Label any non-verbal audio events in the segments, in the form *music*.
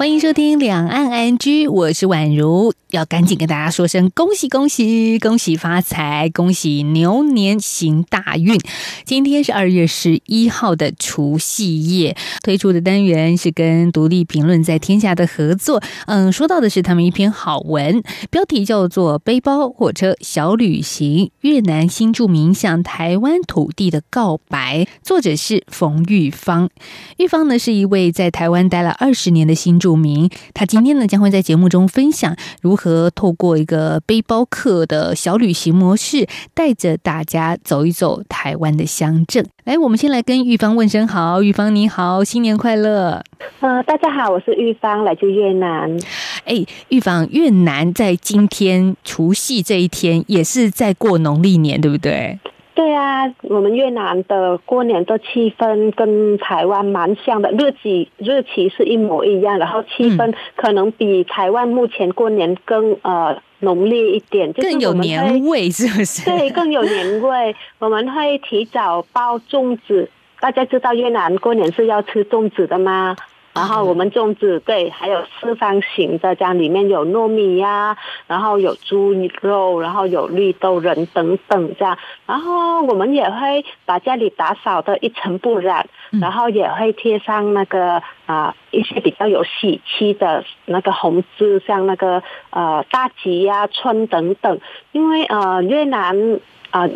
欢迎收听《两岸安居》，我是宛如，要赶紧跟大家说声恭喜恭喜，恭喜发财，恭喜牛年行大运。今天是二月十一号的除夕夜，推出的单元是跟独立评论在天下的合作。嗯，说到的是他们一篇好文，标题叫做《背包火车小旅行：越南新住民向台湾土地的告白》，作者是冯玉芳。玉芳呢是一位在台湾待了二十年的新住。著名，他今天呢将会在节目中分享如何透过一个背包客的小旅行模式，带着大家走一走台湾的乡镇。来，我们先来跟玉芳问声好，玉芳你好，新年快乐。呃，大家好，我是玉芳，来自越南。哎，玉芳，越南在今天除夕这一天也是在过农历年，对不对？对啊，我们越南的过年的气氛跟台湾蛮像的，日期日期是一模一样，然后气氛可能比台湾目前过年更呃浓烈一点，更有年味，是不是？对，更有年味。*laughs* 我们会提早包粽子，大家知道越南过年是要吃粽子的吗？然后我们粽子对，还有四方形的，这样里面有糯米呀，然后有猪肉，然后有绿豆仁等等这样。然后我们也会把家里打扫的一尘不染，然后也会贴上那个啊一些比较有喜气的那个红字，像那个呃大吉呀、春等等。因为呃越南啊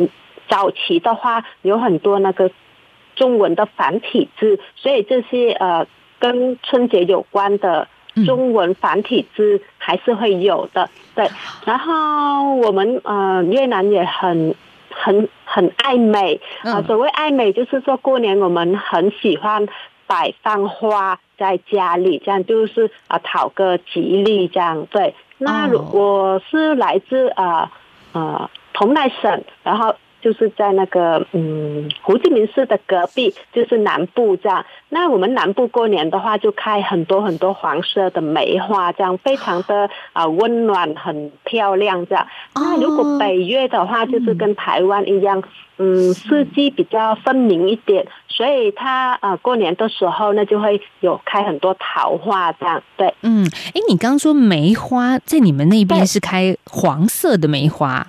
早期的话有很多那个中文的繁体字，所以这些呃。跟春节有关的中文繁体字还是会有的，对。然后我们呃越南也很很很爱美啊，所谓爱美就是说过年我们很喜欢摆放花在家里，这样就是啊讨个吉利这样。对，那我是来自啊啊同奈省，然后。就是在那个嗯，胡志明市的隔壁，就是南部这样。那我们南部过年的话，就开很多很多黄色的梅花，这样非常的啊温暖，很漂亮这样。那如果北越的话，就是跟台湾一样，嗯，四季比较分明一点，所以它啊过年的时候，那就会有开很多桃花这样。对，嗯，哎，你刚刚说梅花在你们那边是开黄色的梅花。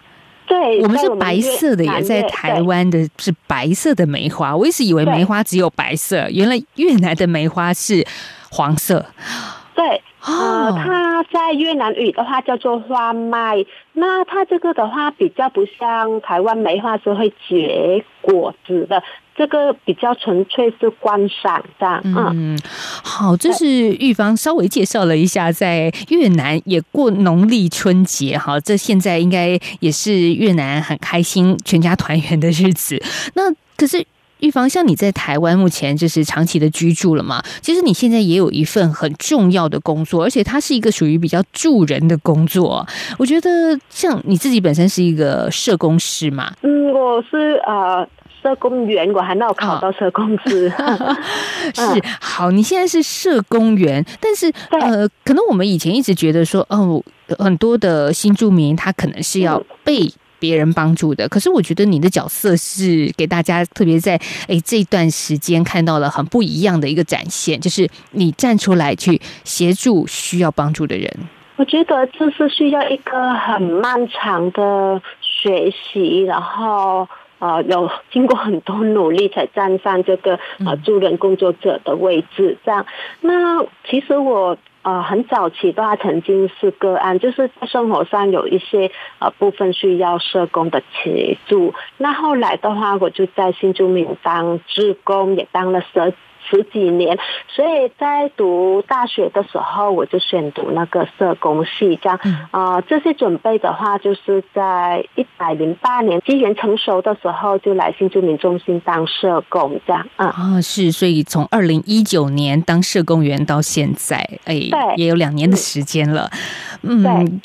对，我们是白色的，也在台湾的是白色的梅花。我一直以为梅花只有白色，原来越南的梅花是黄色。对，呃，它在越南语的话叫做花麦。那它这个的话比较不像台湾梅花是会结果子的。这个比较纯粹是观赏的，嗯，好，这是玉芳稍微介绍了一下，在越南也过农历春节，哈，这现在应该也是越南很开心、全家团圆的日子。那可是玉芳，像你在台湾目前就是长期的居住了嘛？其实你现在也有一份很重要的工作，而且它是一个属于比较助人的工作。我觉得像你自己本身是一个社工师嘛，嗯，我是呃。社工员，我还没有考到社工师。*laughs* 是好，你现在是社工员，但是呃，可能我们以前一直觉得说，哦，很多的新住民他可能是要被别人帮助的。可是我觉得你的角色是给大家，特别在哎这段时间看到了很不一样的一个展现，就是你站出来去协助需要帮助的人。我觉得这是需要一个很漫长的学习，然后。啊，有经过很多努力才站上这个啊助人工作者的位置。这样，那其实我啊很早期的话，曾经是个案，就是在生活上有一些呃部分需要社工的协助。那后来的话，我就在新竹民当志工，也当了十。十几年，所以在读大学的时候，我就选读那个社工系，这样啊，这些准备的话，就是在一百零八年机缘成熟的时候，就来新住民中心当社工，这样啊。啊，是，所以从二零一九年当社工员到现在，哎，对，也有两年的时间了。嗯，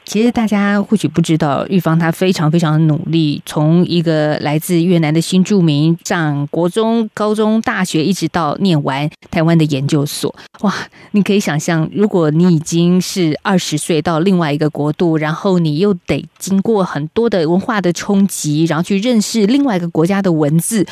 其实大家或许不知道，玉芳她非常非常努力，从一个来自越南的新住民上国中、高中、大学，一直到念完台湾的研究所。哇，你可以想象，如果你已经是二十岁到另外一个国度，然后你又得经过很多的文化的冲击，然后去认识另外一个国家的文字。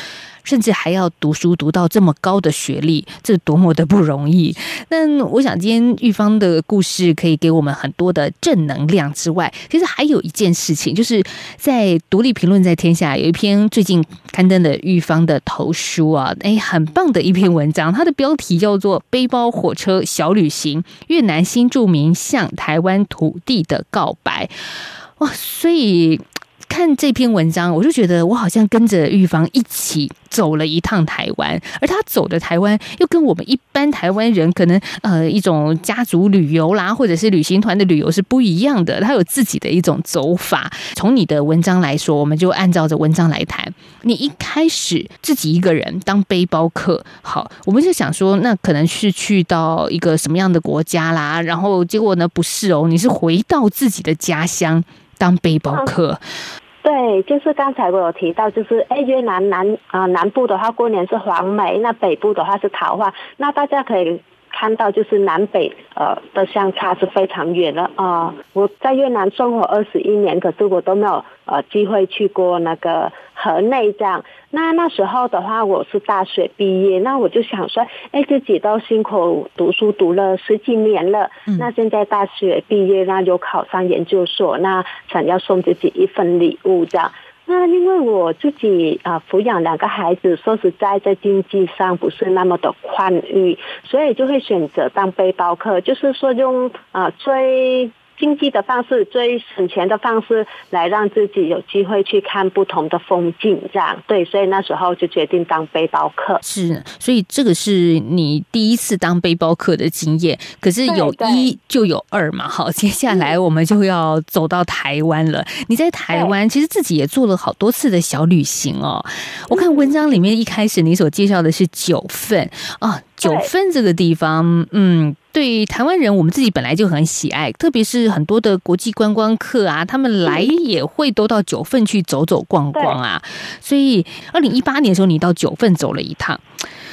甚至还要读书读到这么高的学历，这多么的不容易！那我想今天玉芳的故事可以给我们很多的正能量之外，其实还有一件事情，就是在《独立评论》在天下有一篇最近刊登的玉芳的投书啊，哎，很棒的一篇文章，它的标题叫做《背包火车小旅行：越南新住民向台湾土地的告白》哇，所以。看这篇文章，我就觉得我好像跟着玉芳一起走了一趟台湾，而他走的台湾又跟我们一般台湾人可能呃一种家族旅游啦，或者是旅行团的旅游是不一样的。他有自己的一种走法。从你的文章来说，我们就按照着文章来谈。你一开始自己一个人当背包客，好，我们就想说，那可能是去到一个什么样的国家啦？然后结果呢，不是哦，你是回到自己的家乡。当背包客，对，就是刚才我有提到，就是哎，越南南啊南部的话过年是黄梅，那北部的话是桃花，那大家可以。看到就是南北呃的相差是非常远的啊！我在越南生活二十一年，可是我都没有呃机会去过那个河内这样。那那时候的话，我是大学毕业，那我就想说，哎，自己都辛苦读书读了十几年了，那现在大学毕业，那就考上研究所，那想要送自己一份礼物这样。那因为我自己啊抚养两个孩子，说实在在经济上不是那么的宽裕，所以就会选择当背包客，就是说用啊最。经济的方式，最省钱的方式，来让自己有机会去看不同的风景，这样对，所以那时候就决定当背包客。是，所以这个是你第一次当背包客的经验。可是有一就有二嘛，好，接下来我们就要走到台湾了。你在台湾其实自己也做了好多次的小旅行哦。我看文章里面一开始你所介绍的是九份啊。九份这个地方，嗯，对台湾人，我们自己本来就很喜爱，特别是很多的国际观光客啊，他们来也会都到九份去走走逛逛啊。所以，二零一八年的时候，你到九份走了一趟。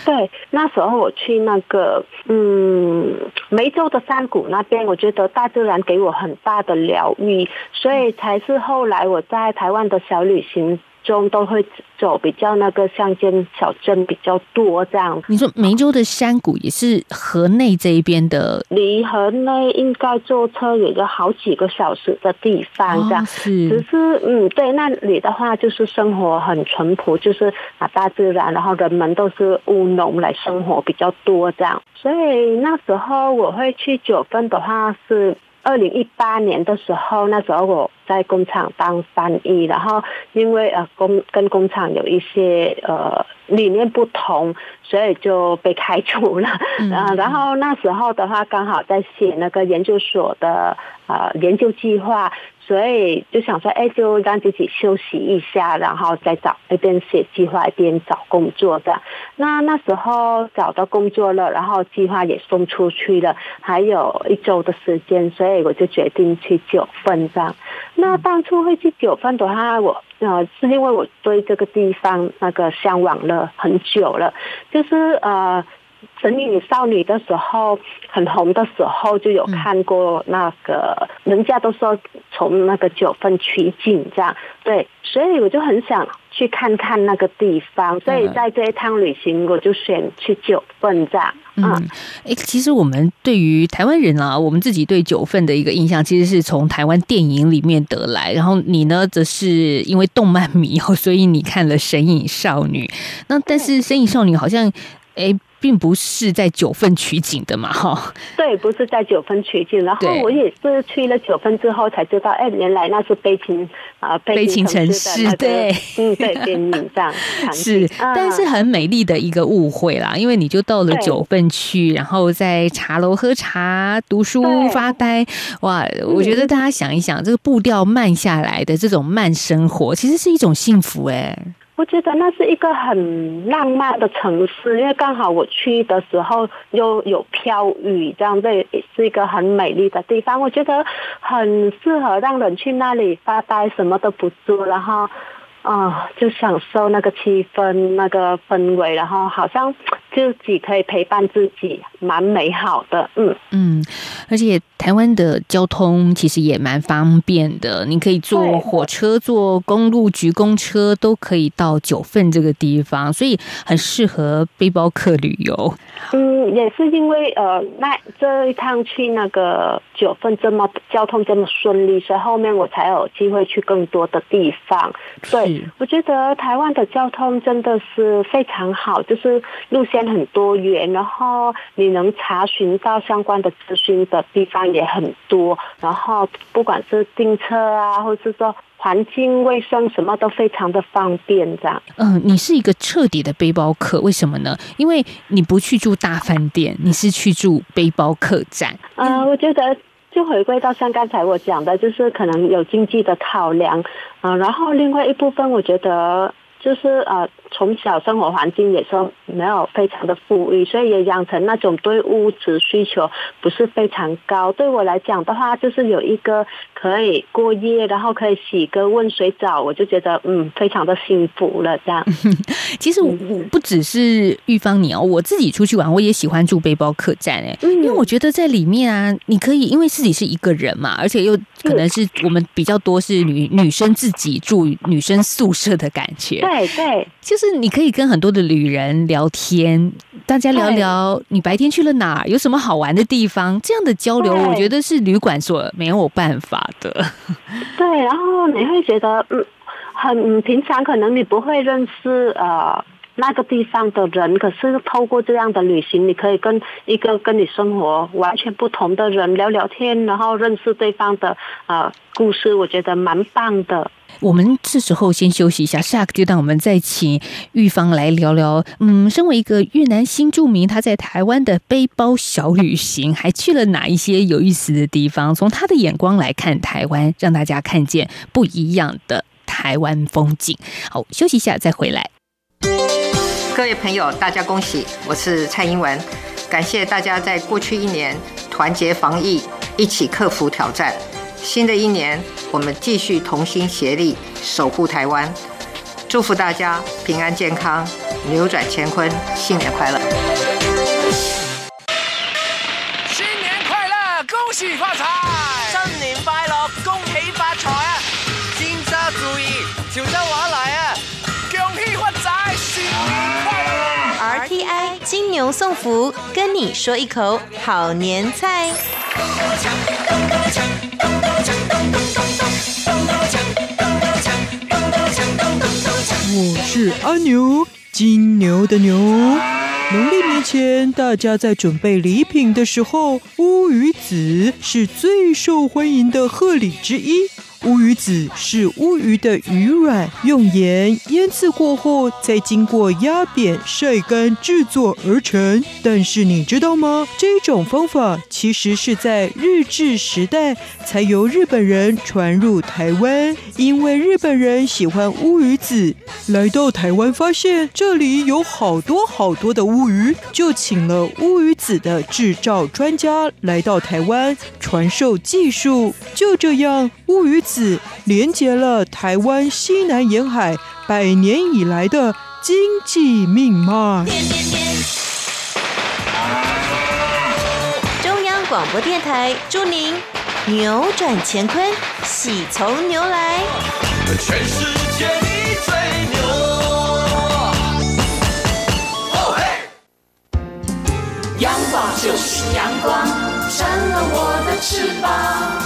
对，那时候我去那个，嗯，梅州的山谷那边，我觉得大自然给我很大的疗愈，所以才是后来我在台湾的小旅行。中都会走比较那个乡间小镇比较多这样。你说梅州的山谷也是河内这一边的，离河内应该坐车也就好几个小时的地方这样。是，只是嗯，对那里的话就是生活很淳朴，就是啊大自然，然后人们都是务农来生活比较多这样。所以那时候我会去九份的话是。二零一八年的时候，那时候我在工厂当翻译，然后因为呃工跟工厂有一些呃理念不同，所以就被开除了。嗯，然后那时候的话，刚好在写那个研究所的呃研究计划。所以就想说，哎，就让自己休息一下，然后再找一边写计划一边找工作的。那那时候找到工作了，然后计划也送出去了，还有一周的时间，所以我就决定去九份这样。那当初会去九份的话，我呃是因为我对这个地方那个向往了很久了，就是呃。神隐少女的时候很红的时候，就有看过那个，人家都说从那个九份取景这样，对，所以我就很想去看看那个地方，所以在这一趟旅行，我就选去九份这样。嗯，哎，其实我们对于台湾人啊，我们自己对九份的一个印象，其实是从台湾电影里面得来。然后你呢，则是因为动漫迷哦，*laughs* 所以你看了《神隐少女》。那但是《神隐少女》好像，哎。并不是在九份取景的嘛，哈。对，不是在九份取景。然后我也是去了九份之后才知道，哎，原来那是悲情啊，悲情城市，对，嗯，对，电影这样是，但是很美丽的一个误会啦。因为你就到了九份去，然后在茶楼喝茶、读书、发呆，哇！我觉得大家想一想，这个步调慢下来的这种慢生活，其实是一种幸福，哎。我觉得那是一个很浪漫的城市，因为刚好我去的时候又有飘雨，这样这也是一个很美丽的地方。我觉得很适合让人去那里发呆，什么都不做，然后。啊，就享受那个气氛、那个氛围，然后好像自己可以陪伴自己，蛮美好的。嗯嗯，而且台湾的交通其实也蛮方便的，你可以坐火车、坐公路局公车都可以到九份这个地方，所以很适合背包客旅游。嗯，也是因为呃，那这一趟去那个九份这么交通这么顺利，所以后面我才有机会去更多的地方。对。我觉得台湾的交通真的是非常好，就是路线很多元，然后你能查询到相关的资讯的地方也很多，然后不管是订车啊，或是说环境卫生什么都非常的方便，这样。嗯，你是一个彻底的背包客，为什么呢？因为你不去住大饭店，你是去住背包客栈。嗯，我觉得。就回归到像刚才我讲的，就是可能有经济的考量，啊，然后另外一部分，我觉得就是呃。从小生活环境也是没有非常的富裕，所以也养成那种对物质需求不是非常高。对我来讲的话，就是有一个可以过夜，然后可以洗个温水澡，我就觉得嗯，非常的幸福了。这样，*laughs* 其实我不只是玉芳你哦，我自己出去玩，我也喜欢住背包客栈哎，因为我觉得在里面啊，你可以因为自己是一个人嘛，而且又可能是我们比较多是女女生自己住女生宿舍的感觉，对对。就是你可以跟很多的旅人聊天，大家聊聊你白天去了哪，有什么好玩的地方，这样的交流，我觉得是旅馆所没有办法的。*laughs* 对，然后你会觉得，嗯，很平常，可能你不会认识呃那个地方的人，可是透过这样的旅行，你可以跟一个跟你生活完全不同的人聊聊天，然后认识对方的呃故事，我觉得蛮棒的。我们这时候先休息一下，下个阶段我们再请玉芳来聊聊。嗯，身为一个越南新住民，他在台湾的背包小旅行，还去了哪一些有意思的地方？从他的眼光来看台湾，让大家看见不一样的台湾风景。好，休息一下再回来。各位朋友，大家恭喜！我是蔡英文，感谢大家在过去一年团结防疫，一起克服挑战。新的一年，我们继续同心协力守护台湾，祝福大家平安健康，扭转乾坤，新年快乐！新年快乐，恭喜发财！新年快乐，恭喜发财啊！尖沙咀潮州话来啊！恭喜发财，新年快乐！RTI 金牛送福，跟你说一口好年菜。我是阿牛，金牛的牛。农历年前，大家在准备礼品的时候，乌鱼子是最受欢迎的贺礼之一。乌鱼子是乌鱼的鱼卵，用盐腌制过后，再经过压扁、晒干制作而成。但是你知道吗？这种方法其实是在日治时代才由日本人传入台湾，因为日本人喜欢乌鱼子，来到台湾发现这里有好多好多的乌鱼，就请了乌鱼子的制造专家来到台湾传授技术。就这样，乌鱼子。连接了台湾西南沿海百年以来的经济命脉。中央广播电台祝您扭转乾坤，喜从牛来。全世界你最牛！阳光就是阳光。扇了我的翅膀，阳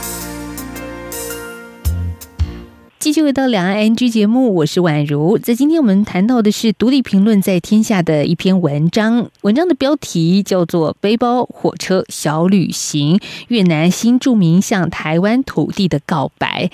继续回到两岸 NG 节目，我是宛如。在今天我们谈到的是独立评论在天下的一篇文章，文章的标题叫做《背包火车小旅行：越南新著名向台湾土地的告白》。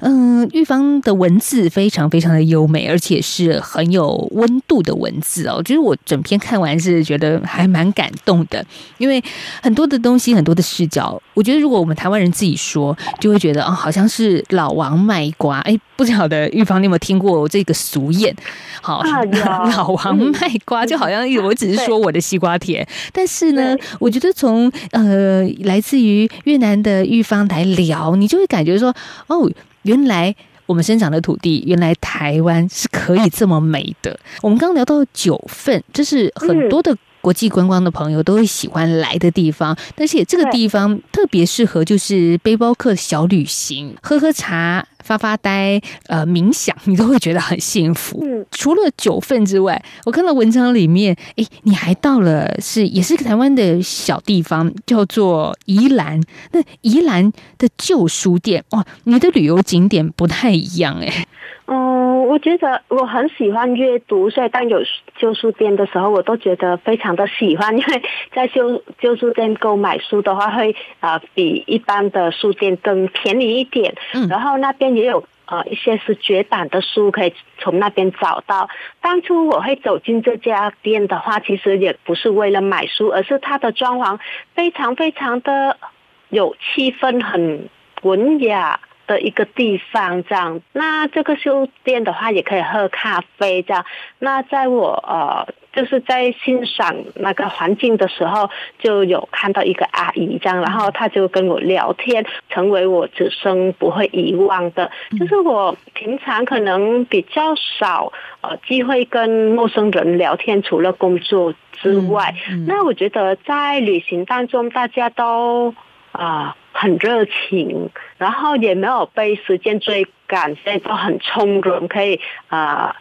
嗯，玉芳的文字非常非常的优美，而且是很有温度的文字哦。就是我整篇看完是觉得还蛮感动的，因为很多的东西，很多的视角，我觉得如果我们台湾人自己说，就会觉得哦，好像是老王卖瓜。哎，不晓得玉芳，你有没有听过这个俗谚？好，*laughs* 老王卖瓜，就好像我只是说我的西瓜甜，但是呢，我觉得从呃来自于越南的玉芳来聊，你就会感觉说，哦，原来我们生长的土地，原来台湾是可以这么美的。我们刚聊到九份，这是很多的。国际观光的朋友都会喜欢来的地方，但是这个地方特别适合就是背包客小旅行，喝喝茶、发发呆、呃冥想，你都会觉得很幸福。嗯，除了九份之外，我看到文章里面，哎，你还到了是也是台湾的小地方，叫做宜兰。那宜兰的旧书店，哇，你的旅游景点不太一样哎。嗯，我觉得我很喜欢阅读，所以当有旧书店的时候，我都觉得非常的喜欢。因为在旧旧书店购买书的话，会啊比一般的书店更便宜一点。嗯，然后那边也有呃一些是绝版的书，可以从那边找到。当初我会走进这家店的话，其实也不是为了买书，而是它的装潢非常非常的有气氛，很文雅。的一个地方，这样。那这个书店的话，也可以喝咖啡，这样。那在我呃，就是在欣赏那个环境的时候，就有看到一个阿姨，这样，然后她就跟我聊天，成为我此生不会遗忘的。就是我平常可能比较少呃机会跟陌生人聊天，除了工作之外，那我觉得在旅行当中，大家都啊。很热情，然后也没有被时间追赶，所以都很从容，可以啊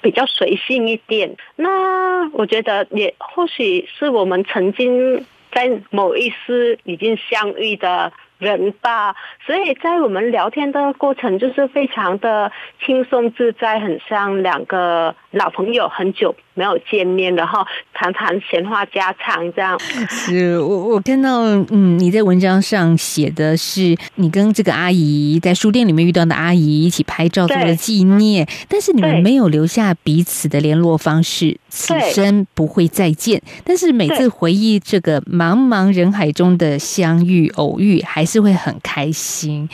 比较随性一点。那我觉得也或许是我们曾经在某一世已经相遇的。人吧，所以在我们聊天的过程就是非常的轻松自在，很像两个老朋友，很久没有见面，然后谈谈闲话家常这样。是我我看到，嗯，你在文章上写的是你跟这个阿姨在书店里面遇到的阿姨一起拍照做了纪念，但是你们没有留下彼此的联络方式，此生不会再见。但是每次回忆这个茫茫人海中的相遇偶遇，还是会很开心，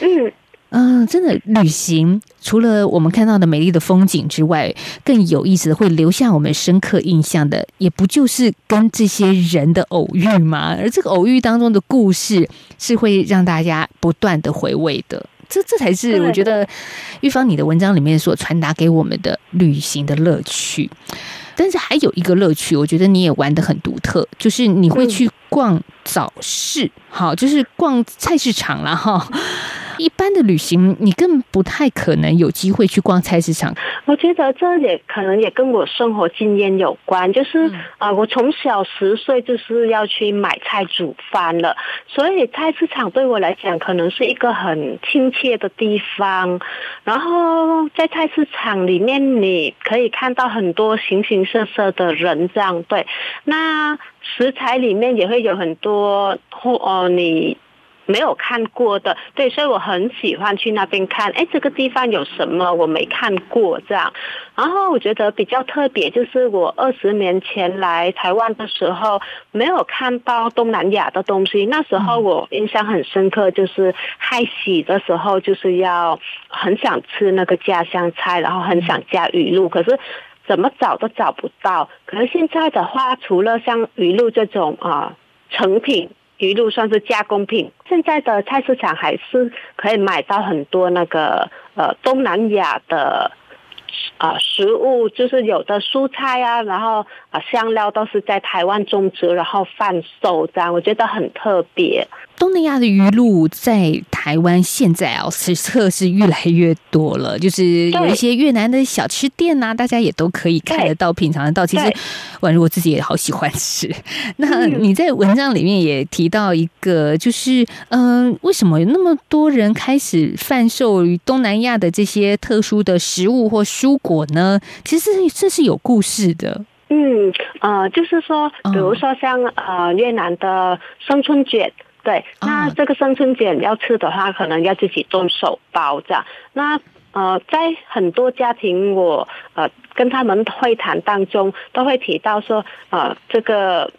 嗯嗯，真的旅行除了我们看到的美丽的风景之外，更有意思的会留下我们深刻印象的，也不就是跟这些人的偶遇吗？而这个偶遇当中的故事，是会让大家不断的回味的。这这才是我觉得玉芳你的文章里面所传达给我们的旅行的乐趣。但是还有一个乐趣，我觉得你也玩的很独特，就是你会去逛早市，好，就是逛菜市场了哈。一般的旅行，你更不太可能有机会去逛菜市场。我觉得这也可能也跟我生活经验有关，就是啊，我从小十岁就是要去买菜煮饭了，所以菜市场对我来讲可能是一个很亲切的地方。然后在菜市场里面，你可以看到很多形形色色的人，这样对。那食材里面也会有很多或哦你。没有看过的，对，所以我很喜欢去那边看。哎，这个地方有什么我没看过这样。然后我觉得比较特别，就是我二十年前来台湾的时候，没有看到东南亚的东西。那时候我印象很深刻，就是嗨喜的时候，就是要很想吃那个家乡菜，然后很想加鱼露，可是怎么找都找不到。可是现在的话，除了像鱼露这种啊成品。鱼露算是加工品，现在的菜市场还是可以买到很多那个呃东南亚的啊食物，就是有的蔬菜啊，然后啊香料都是在台湾种植，然后贩售这样，我觉得很特别。东南亚的鱼露在台湾现在啊，此刻是越来越多了，就是有一些越南的小吃店呐，大家也都可以看得到、品尝得到。其实宛如我自己也好喜欢吃。那你在文章里面也提到一个，就是嗯，为什么有那么多人开始贩售于东南亚的这些特殊的食物或蔬果呢？其实这是有故事的。嗯，呃，就是说，比如说像呃越南的生春卷，对，那这个生春卷要吃的话，可能要自己动手包这样。那呃，在很多家庭，我呃跟他们会谈当中，都会提到说，呃，这个。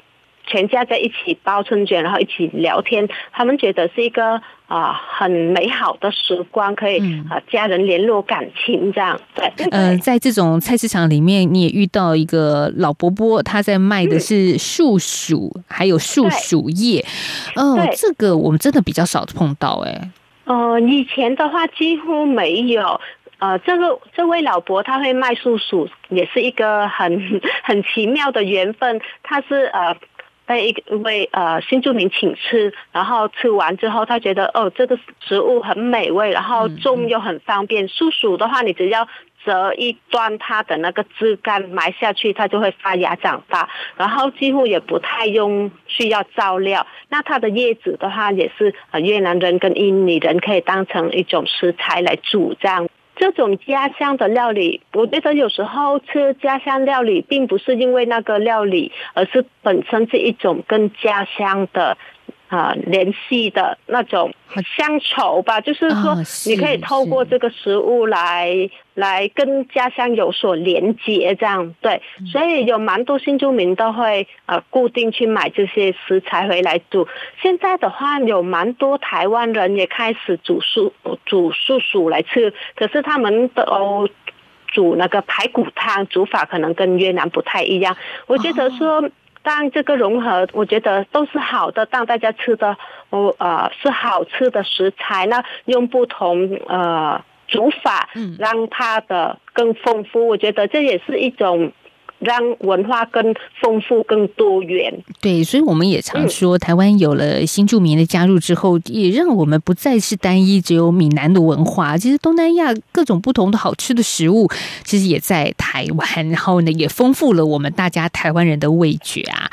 全家在一起包春卷，然后一起聊天，他们觉得是一个啊很美好的时光，可以啊家人联络感情这样。对，嗯，在这种菜市场里面，你也遇到一个老伯伯，他在卖的是树薯，还有树薯叶。哦，这个我们真的比较少碰到哎。呃，以前的话几乎没有。呃，这个这位老伯他会卖树薯，也是一个很 *laughs* 很奇妙的缘分。他是呃。被一位呃新住民请吃，然后吃完之后，他觉得哦这个食物很美味，然后种又很方便。树薯的话，你只要折一端它的那个枝干埋下去，它就会发芽长大，然后几乎也不太用需要照料。那它的叶子的话，也是呃越南人跟印尼人可以当成一种食材来煮这样。这种家乡的料理，我觉得有时候吃家乡料理，并不是因为那个料理，而是本身这一种跟家乡的。啊，联系的那种乡愁吧，就是说，你可以透过这个食物来来跟家乡有所连接，这样对。所以有蛮多新住民都会呃固定去买这些食材回来煮。现在的话，有蛮多台湾人也开始煮素煮素薯来吃，可是他们都煮那个排骨汤，煮法可能跟越南不太一样。我觉得说。但这个融合，我觉得都是好的，让大家吃的，哦呃是好吃的食材，那用不同呃煮法，让它的更丰富，我觉得这也是一种。让文化更丰富、更多元。对，所以我们也常说，台湾有了新住民的加入之后，也让我们不再是单一只有闽南的文化。其实东南亚各种不同的好吃的食物，其实也在台湾。然后呢，也丰富了我们大家台湾人的味觉啊。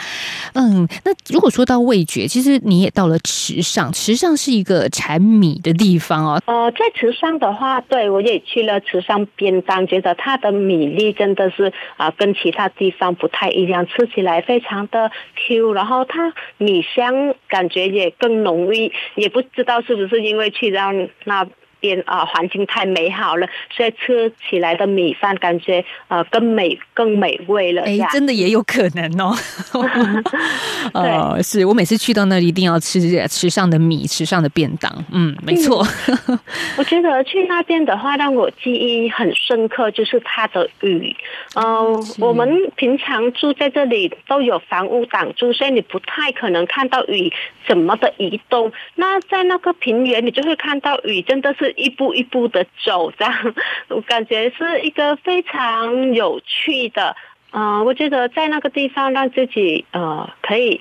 嗯，那如果说到味觉，其实你也到了池上，池上是一个产米的地方哦。呃，在池上的话，对我也去了池上边当，觉得它的米粒真的是啊，跟其他。它地方不太一样，吃起来非常的 Q，然后它米香感觉也更浓郁，也不知道是不是因为去到那。边啊，环境太美好了，所以吃起来的米饭感觉呃更美更美味了。哎，真的也有可能哦。*laughs* *laughs* 对，是我每次去到那里一定要吃吃上的米，吃上的便当。嗯，没错。*laughs* 我觉得去那边的话，让我记忆很深刻，就是它的雨。嗯，我们平常住在这里都有房屋挡住，所以你不太可能看到雨怎么的移动。那在那个平原，你就会看到雨真的是。一步一步的走，这样我感觉是一个非常有趣的。嗯，我觉得在那个地方让自己呃可以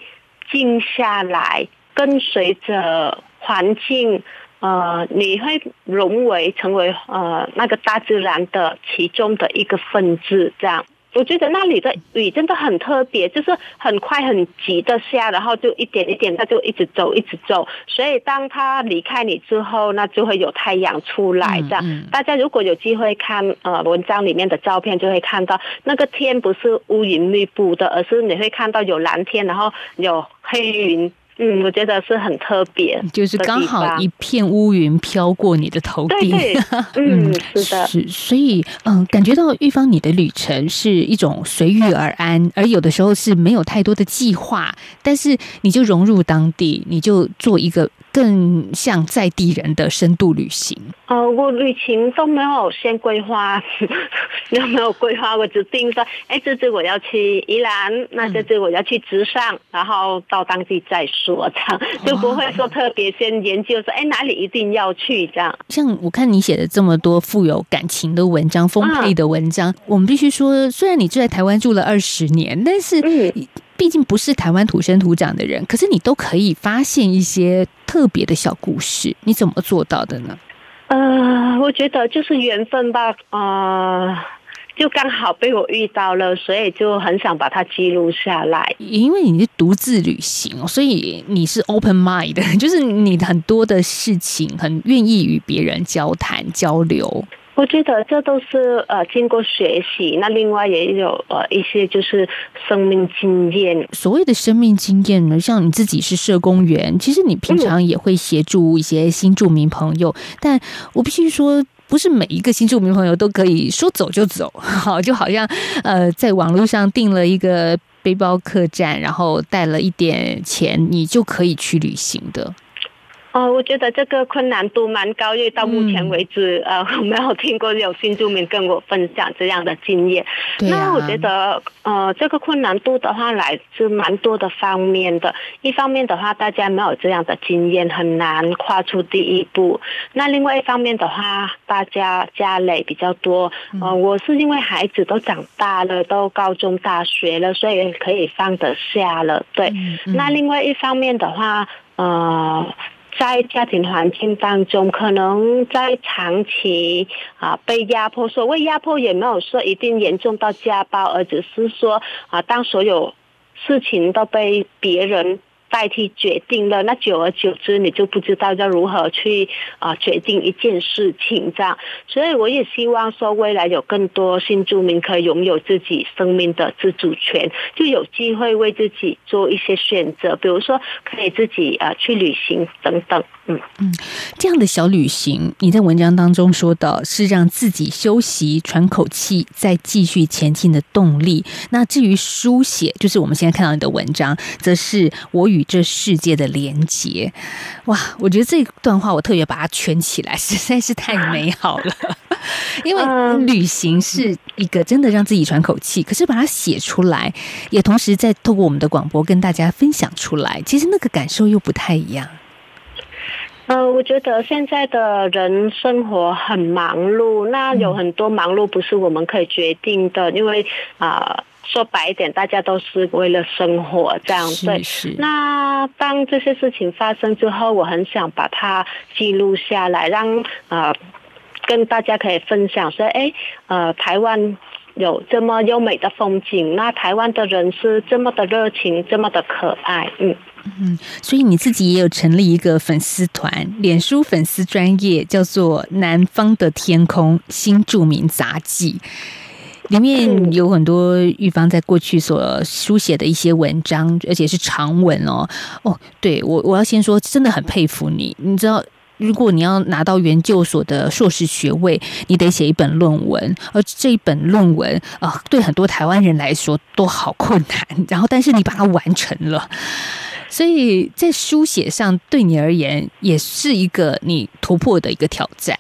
静下来，跟随着环境，呃，你会融为成为呃那个大自然的其中的一个分子，这样。我觉得那里的雨真的很特别，就是很快很急的下，然后就一点一点，它就一直走，一直走。所以当它离开你之后，那就会有太阳出来的。大家如果有机会看呃文章里面的照片，就会看到那个天不是乌云密布的，而是你会看到有蓝天，然后有黑云。嗯，我觉得是很特别，就是刚好一片乌云飘过你的头顶。*laughs* 嗯，是的，是所以嗯，感觉到玉芳你的旅程是一种随遇而安，而有的时候是没有太多的计划，但是你就融入当地，你就做一个。更像在地人的深度旅行。呃，我旅行都没有先规划，*laughs* 有没有规划？我只定说，哎，这次我要去宜兰，那这次我要去直上，然后到当地再说，这样就不会说特别先研究说，哎，哪里一定要去这样。像我看你写的这么多富有感情的文章、丰沛的文章，我们必须说，虽然你住在台湾住了二十年，但是。毕竟不是台湾土生土长的人，可是你都可以发现一些特别的小故事，你怎么做到的呢？呃，我觉得就是缘分吧，啊。就刚好被我遇到了，所以就很想把它记录下来。因为你是独自旅行，所以你是 open mind 的，*laughs* 就是你很多的事情很愿意与别人交谈交流。我觉得这都是呃经过学习，那另外也有呃一些就是生命经验。所谓的生命经验呢，像你自己是社工员，其实你平常也会协助一些新住民朋友，但我必须说。不是每一个新住民朋友都可以说走就走，好，就好像呃，在网络上订了一个背包客栈，然后带了一点钱，你就可以去旅行的。哦，我觉得这个困难度蛮高，因为到目前为止，呃，我没有听过有新住民跟我分享这样的经验。那我觉得，呃，这个困难度的话，来自蛮多的方面的。一方面的话，大家没有这样的经验，很难跨出第一步。那另外一方面的话，大家家累比较多。呃，我是因为孩子都长大了，都高中、大学了，所以可以放得下了。对。那另外一方面的话，呃。在家庭环境当中，可能在长期啊被压迫，所谓压迫也没有说一定严重到家暴，而只是说啊，当所有事情都被别人。代替决定了，那久而久之，你就不知道要如何去啊决定一件事情这样。所以我也希望说，未来有更多新住民可以拥有自己生命的自主权，就有机会为自己做一些选择，比如说可以自己啊去旅行等等。嗯嗯，这样的小旅行，你在文章当中说的是让自己休息、喘口气，再继续前进的动力。那至于书写，就是我们现在看到你的文章，则是我与这世界的连结。哇，我觉得这段话我特别把它圈起来，*laughs* 实在是太美好了。*laughs* 因为旅行是一个真的让自己喘口气，可是把它写出来，也同时在透过我们的广播跟大家分享出来，其实那个感受又不太一样。呃，我觉得现在的人生活很忙碌，那有很多忙碌不是我们可以决定的，因为啊，说白一点，大家都是为了生活这样对。那当这些事情发生之后，我很想把它记录下来，让啊跟大家可以分享说，哎，呃，台湾有这么优美的风景，那台湾的人是这么的热情，这么的可爱，嗯。嗯，所以你自己也有成立一个粉丝团，脸书粉丝专业叫做《南方的天空新著名杂记》，里面有很多玉芳在过去所书写的一些文章，而且是长文哦。哦，对我我要先说，真的很佩服你。你知道，如果你要拿到研究所的硕士学位，你得写一本论文，而这一本论文啊，对很多台湾人来说都好困难。*laughs* 然后，但是你把它完成了。所以在书写上，对你而言也是一个你突破的一个挑战。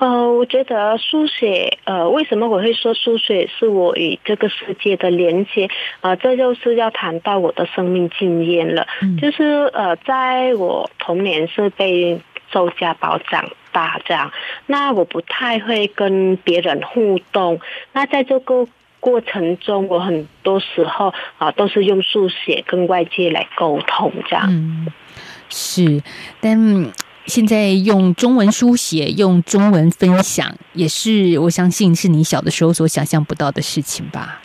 呃，我觉得书写，呃，为什么我会说书写是我与这个世界的连接？啊，这就是要谈到我的生命经验了。就是呃，在我童年是被周家宝长大这样，那我不太会跟别人互动。那在这个过程中，我很多时候啊都是用书写跟外界来沟通，这样。嗯，是，但现在用中文书写、用中文分享，也是我相信是你小的时候所想象不到的事情吧？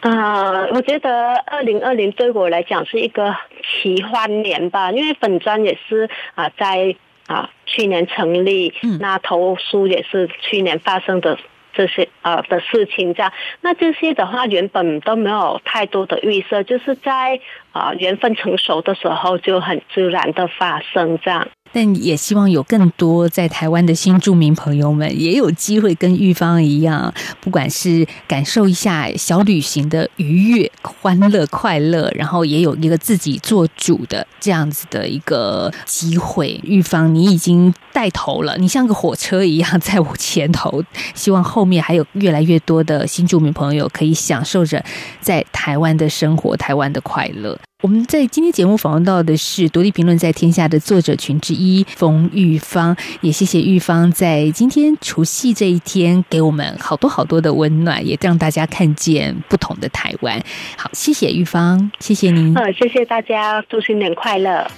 啊，我觉得二零二零对我来讲是一个奇幻年吧，因为粉砖也是啊在啊去年成立，那投书也是去年发生的。这些呃的事情，这样，那这些的话原本都没有太多的预设，就是在啊缘分成熟的时候就很自然的发生这样。但也希望有更多在台湾的新住民朋友们也有机会跟玉芳一样，不管是感受一下小旅行的愉悦、欢乐、快乐，然后也有一个自己做主的这样子的一个机会。玉芳，你已经带头了，你像个火车一样在我前头，希望后面还有越来越多的新住民朋友可以享受着在台湾的生活、台湾的快乐。我们在今天节目访问到的是独立评论在天下的作者群之一冯玉芳，也谢谢玉芳在今天除夕这一天给我们好多好多的温暖，也让大家看见不同的台湾。好，谢谢玉芳，谢谢您。呃，谢谢大家，祝新年快乐。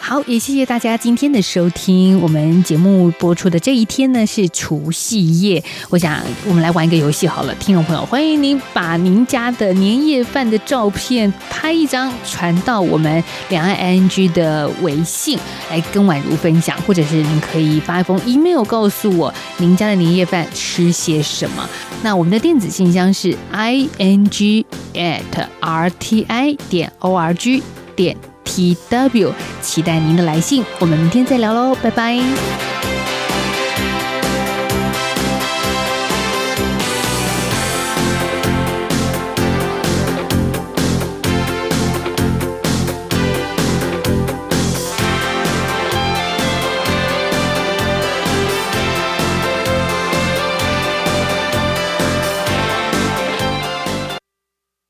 好，也谢谢大家今天的收听。我们节目播出的这一天呢是除夕夜，我想我们来玩一个游戏好了，听众朋友，欢迎您把您家的年夜饭的照片拍一张传到我们两岸 ING 的微信来跟宛如分享，或者是您可以发一封 email 告诉我您家的年夜饭吃些什么。那我们的电子信箱是 i n g at r t i 点 o r g 点。T W，期待您的来信，我们明天再聊喽，拜拜。